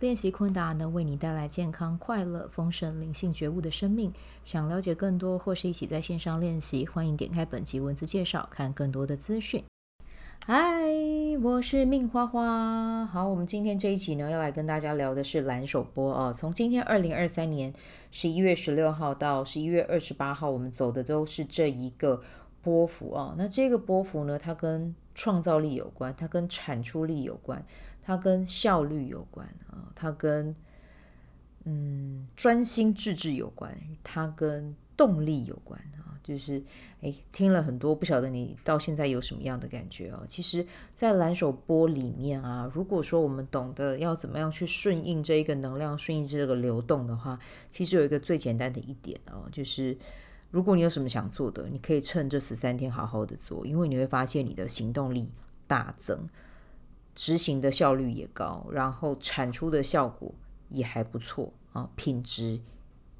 练习昆达能为你带来健康、快乐、丰盛、灵性觉悟的生命。想了解更多或是一起在线上练习，欢迎点开本集文字介绍，看更多的资讯。嗨，我是命花花。好，我们今天这一集呢，要来跟大家聊的是蓝手波啊。从今天二零二三年十一月十六号到十一月二十八号，我们走的都是这一个波幅啊。那这个波幅呢，它跟创造力有关，它跟产出力有关。它跟效率有关啊，它跟嗯专心致志有关，它跟动力有关啊。就是诶，听了很多，不晓得你到现在有什么样的感觉哦？其实，在蓝手波里面啊，如果说我们懂得要怎么样去顺应这一个能量，顺应这个流动的话，其实有一个最简单的一点哦，就是如果你有什么想做的，你可以趁这十三天好好的做，因为你会发现你的行动力大增。执行的效率也高，然后产出的效果也还不错啊，品质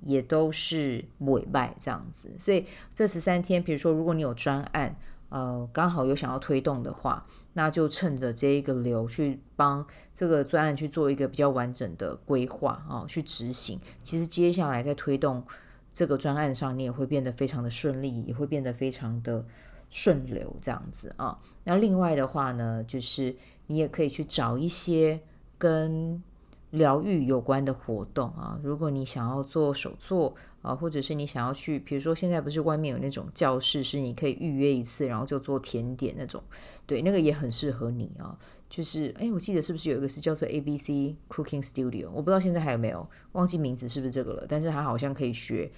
也都是委外这样子。所以这十三天，比如说如果你有专案，呃，刚好有想要推动的话，那就趁着这一个流去帮这个专案去做一个比较完整的规划啊，去执行。其实接下来在推动这个专案上，你也会变得非常的顺利，也会变得非常的顺流这样子啊。那另外的话呢，就是。你也可以去找一些跟疗愈有关的活动啊。如果你想要做手作啊，或者是你想要去，比如说现在不是外面有那种教室，是你可以预约一次，然后就做甜点那种，对，那个也很适合你啊。就是，哎，我记得是不是有一个是叫做 ABC Cooking Studio？我不知道现在还有没有，忘记名字是不是这个了。但是它好像可以学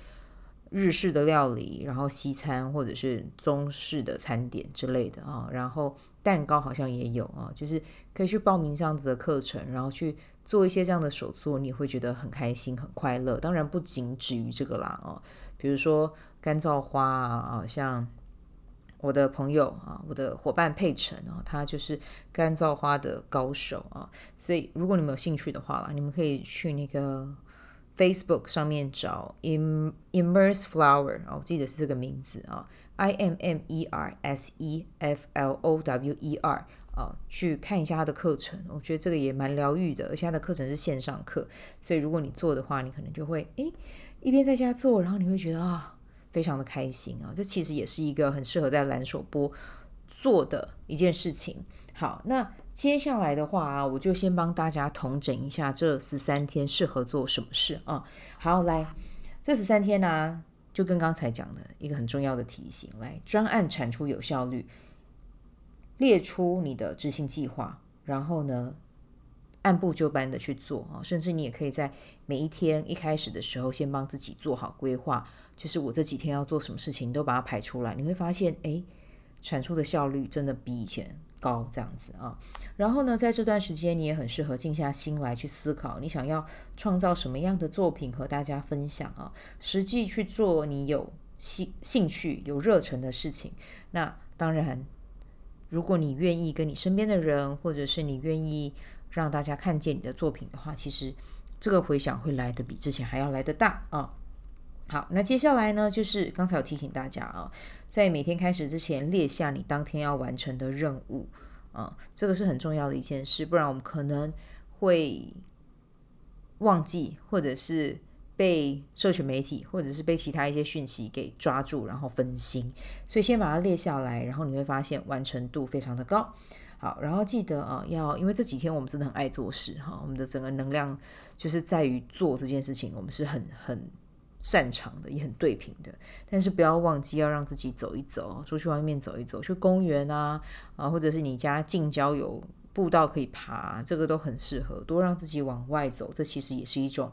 日式的料理，然后西餐或者是中式的餐点之类的啊，然后。蛋糕好像也有啊，就是可以去报名这样子的课程，然后去做一些这样的手作，你会觉得很开心、很快乐。当然不仅止于这个啦啊，比如说干燥花啊，像我的朋友啊，我的伙伴佩晨啊，他就是干燥花的高手啊。所以如果你们有兴趣的话啦，你们可以去那个 Facebook 上面找 Immerse Flower 哦，我记得是这个名字啊。I M M E R S E F L O W E R 啊，去看一下他的课程，我觉得这个也蛮疗愈的，而且他的课程是线上课，所以如果你做的话，你可能就会诶一边在家做，然后你会觉得啊非常的开心啊，这其实也是一个很适合在蓝手波做的一件事情。好，那接下来的话，我就先帮大家统整一下这十三天适合做什么事啊。好，来这十三天呢、就跟刚才讲的一个很重要的提醒，来专案产出有效率，列出你的执行计划，然后呢，按部就班的去做啊，甚至你也可以在每一天一开始的时候，先帮自己做好规划，就是我这几天要做什么事情，都把它排出来，你会发现，哎，产出的效率真的比以前高这样子啊，然后呢，在这段时间你也很适合静下心来去思考，你想要创造什么样的作品和大家分享啊？实际去做你有兴兴趣、有热忱的事情。那当然，如果你愿意跟你身边的人，或者是你愿意让大家看见你的作品的话，其实这个回响会来得比之前还要来得大啊。好，那接下来呢，就是刚才有提醒大家啊，在每天开始之前列下你当天要完成的任务啊，这个是很重要的一件事，不然我们可能会忘记，或者是被社群媒体，或者是被其他一些讯息给抓住，然后分心。所以先把它列下来，然后你会发现完成度非常的高。好，然后记得啊，要因为这几天我们真的很爱做事哈，我们的整个能量就是在于做这件事情，我们是很很。擅长的也很对平的，但是不要忘记要让自己走一走，出去外面走一走，去公园啊啊，或者是你家近郊有步道可以爬，这个都很适合，多让自己往外走，这其实也是一种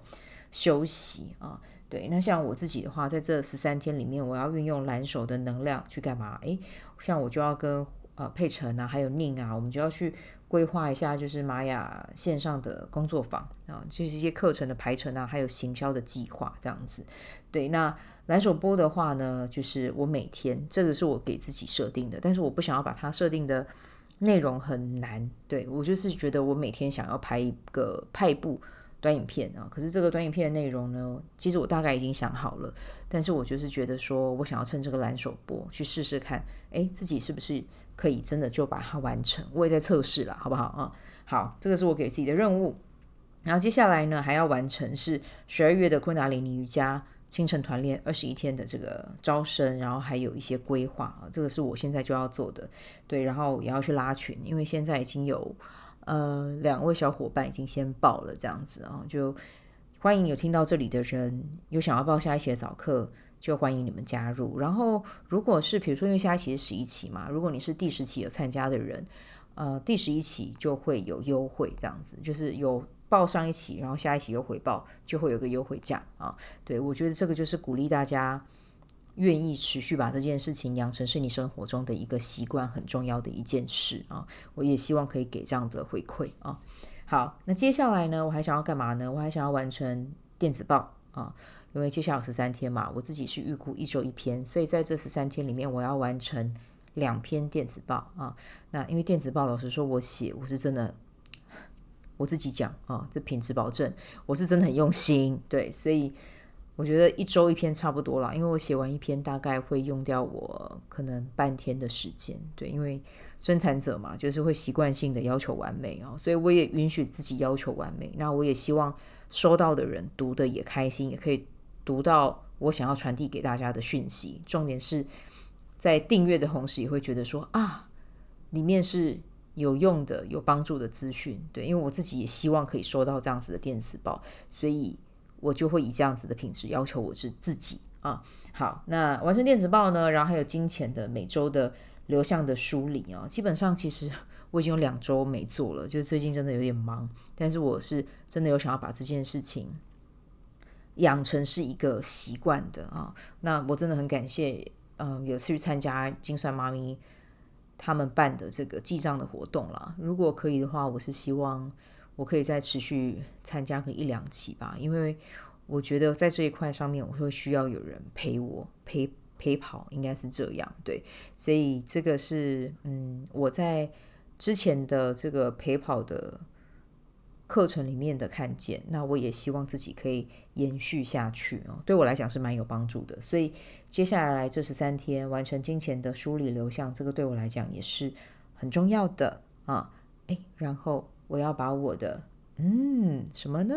休息啊。对，那像我自己的话，在这十三天里面，我要运用蓝手的能量去干嘛？诶，像我就要跟呃佩晨啊，还有宁啊，我们就要去。规划一下，就是玛雅线上的工作坊啊，就是一些课程的排程啊，还有行销的计划这样子。对，那蓝手钵的话呢，就是我每天这个是我给自己设定的，但是我不想要把它设定的内容很难。对，我就是觉得我每天想要拍一个拍一部短影片啊，可是这个短影片的内容呢，其实我大概已经想好了，但是我就是觉得说我想要趁这个蓝手播去试试看，诶，自己是不是可以真的就把它完成？我也在测试了，好不好啊？好，这个是我给自己的任务。然后接下来呢，还要完成是十二月的昆达里尼瑜伽。清晨团练二十一天的这个招生，然后还有一些规划啊，这个是我现在就要做的。对，然后也要去拉群，因为现在已经有呃两位小伙伴已经先报了，这样子啊，就欢迎有听到这里的人有想要报下一期的早课，就欢迎你们加入。然后如果是比如说因为下一期是十一期嘛，如果你是第十期有参加的人，呃，第十一期就会有优惠，这样子就是有。报上一期，然后下一期又回报，就会有个优惠价啊。对，我觉得这个就是鼓励大家愿意持续把这件事情养成是你生活中的一个习惯，很重要的一件事啊。我也希望可以给这样的回馈啊。好，那接下来呢，我还想要干嘛呢？我还想要完成电子报啊，因为接下来十三天嘛，我自己是预估一周一篇，所以在这十三天里面，我要完成两篇电子报啊。那因为电子报，老实说，我写我是真的。我自己讲啊，这品质保证，我是真的很用心，对，所以我觉得一周一篇差不多了，因为我写完一篇大概会用掉我可能半天的时间，对，因为生产者嘛，就是会习惯性的要求完美啊，所以我也允许自己要求完美，那我也希望收到的人读的也开心，也可以读到我想要传递给大家的讯息，重点是在订阅的同时也会觉得说啊，里面是。有用的、有帮助的资讯，对，因为我自己也希望可以收到这样子的电子报，所以我就会以这样子的品质要求我是自己啊。好，那完成电子报呢，然后还有金钱的每周的流向的梳理啊，基本上其实我已经有两周没做了，就是最近真的有点忙，但是我是真的有想要把这件事情养成是一个习惯的啊。那我真的很感谢，嗯，有去参加精算妈咪。他们办的这个记账的活动啦，如果可以的话，我是希望我可以再持续参加个一两期吧，因为我觉得在这一块上面，我会需要有人陪我陪陪跑，应该是这样对，所以这个是嗯，我在之前的这个陪跑的。课程里面的看见，那我也希望自己可以延续下去哦。对我来讲是蛮有帮助的，所以接下来这十三天完成金钱的梳理流向，这个对我来讲也是很重要的啊。诶，然后我要把我的嗯什么呢？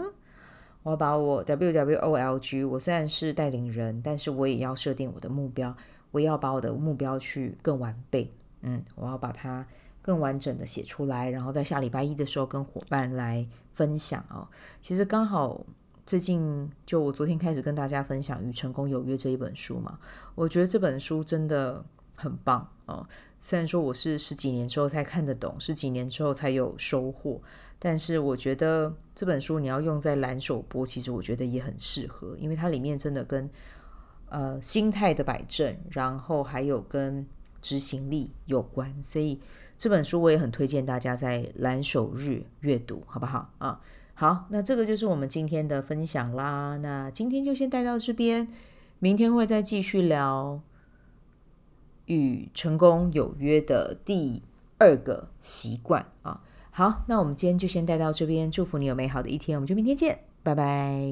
我要把我 W W O L G，我虽然是带领人，但是我也要设定我的目标，我要把我的目标去更完备。嗯，我要把它更完整的写出来，然后在下礼拜一的时候跟伙伴来。分享哦，其实刚好最近就我昨天开始跟大家分享《与成功有约》这一本书嘛，我觉得这本书真的很棒哦。虽然说我是十几年之后才看得懂，十几年之后才有收获，但是我觉得这本书你要用在蓝手播，其实我觉得也很适合，因为它里面真的跟呃心态的摆正，然后还有跟执行力有关，所以。这本书我也很推荐大家在蓝手日阅读，好不好啊？好，那这个就是我们今天的分享啦。那今天就先带到这边，明天会再继续聊与成功有约的第二个习惯啊。好，那我们今天就先带到这边，祝福你有美好的一天，我们就明天见，拜拜。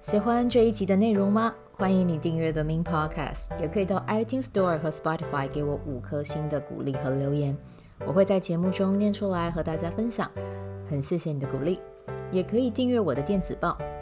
喜欢这一集的内容吗？欢迎你订阅 The Min Podcast，也可以到 iTunes Store 和 Spotify 给我五颗星的鼓励和留言，我会在节目中念出来和大家分享。很谢谢你的鼓励，也可以订阅我的电子报，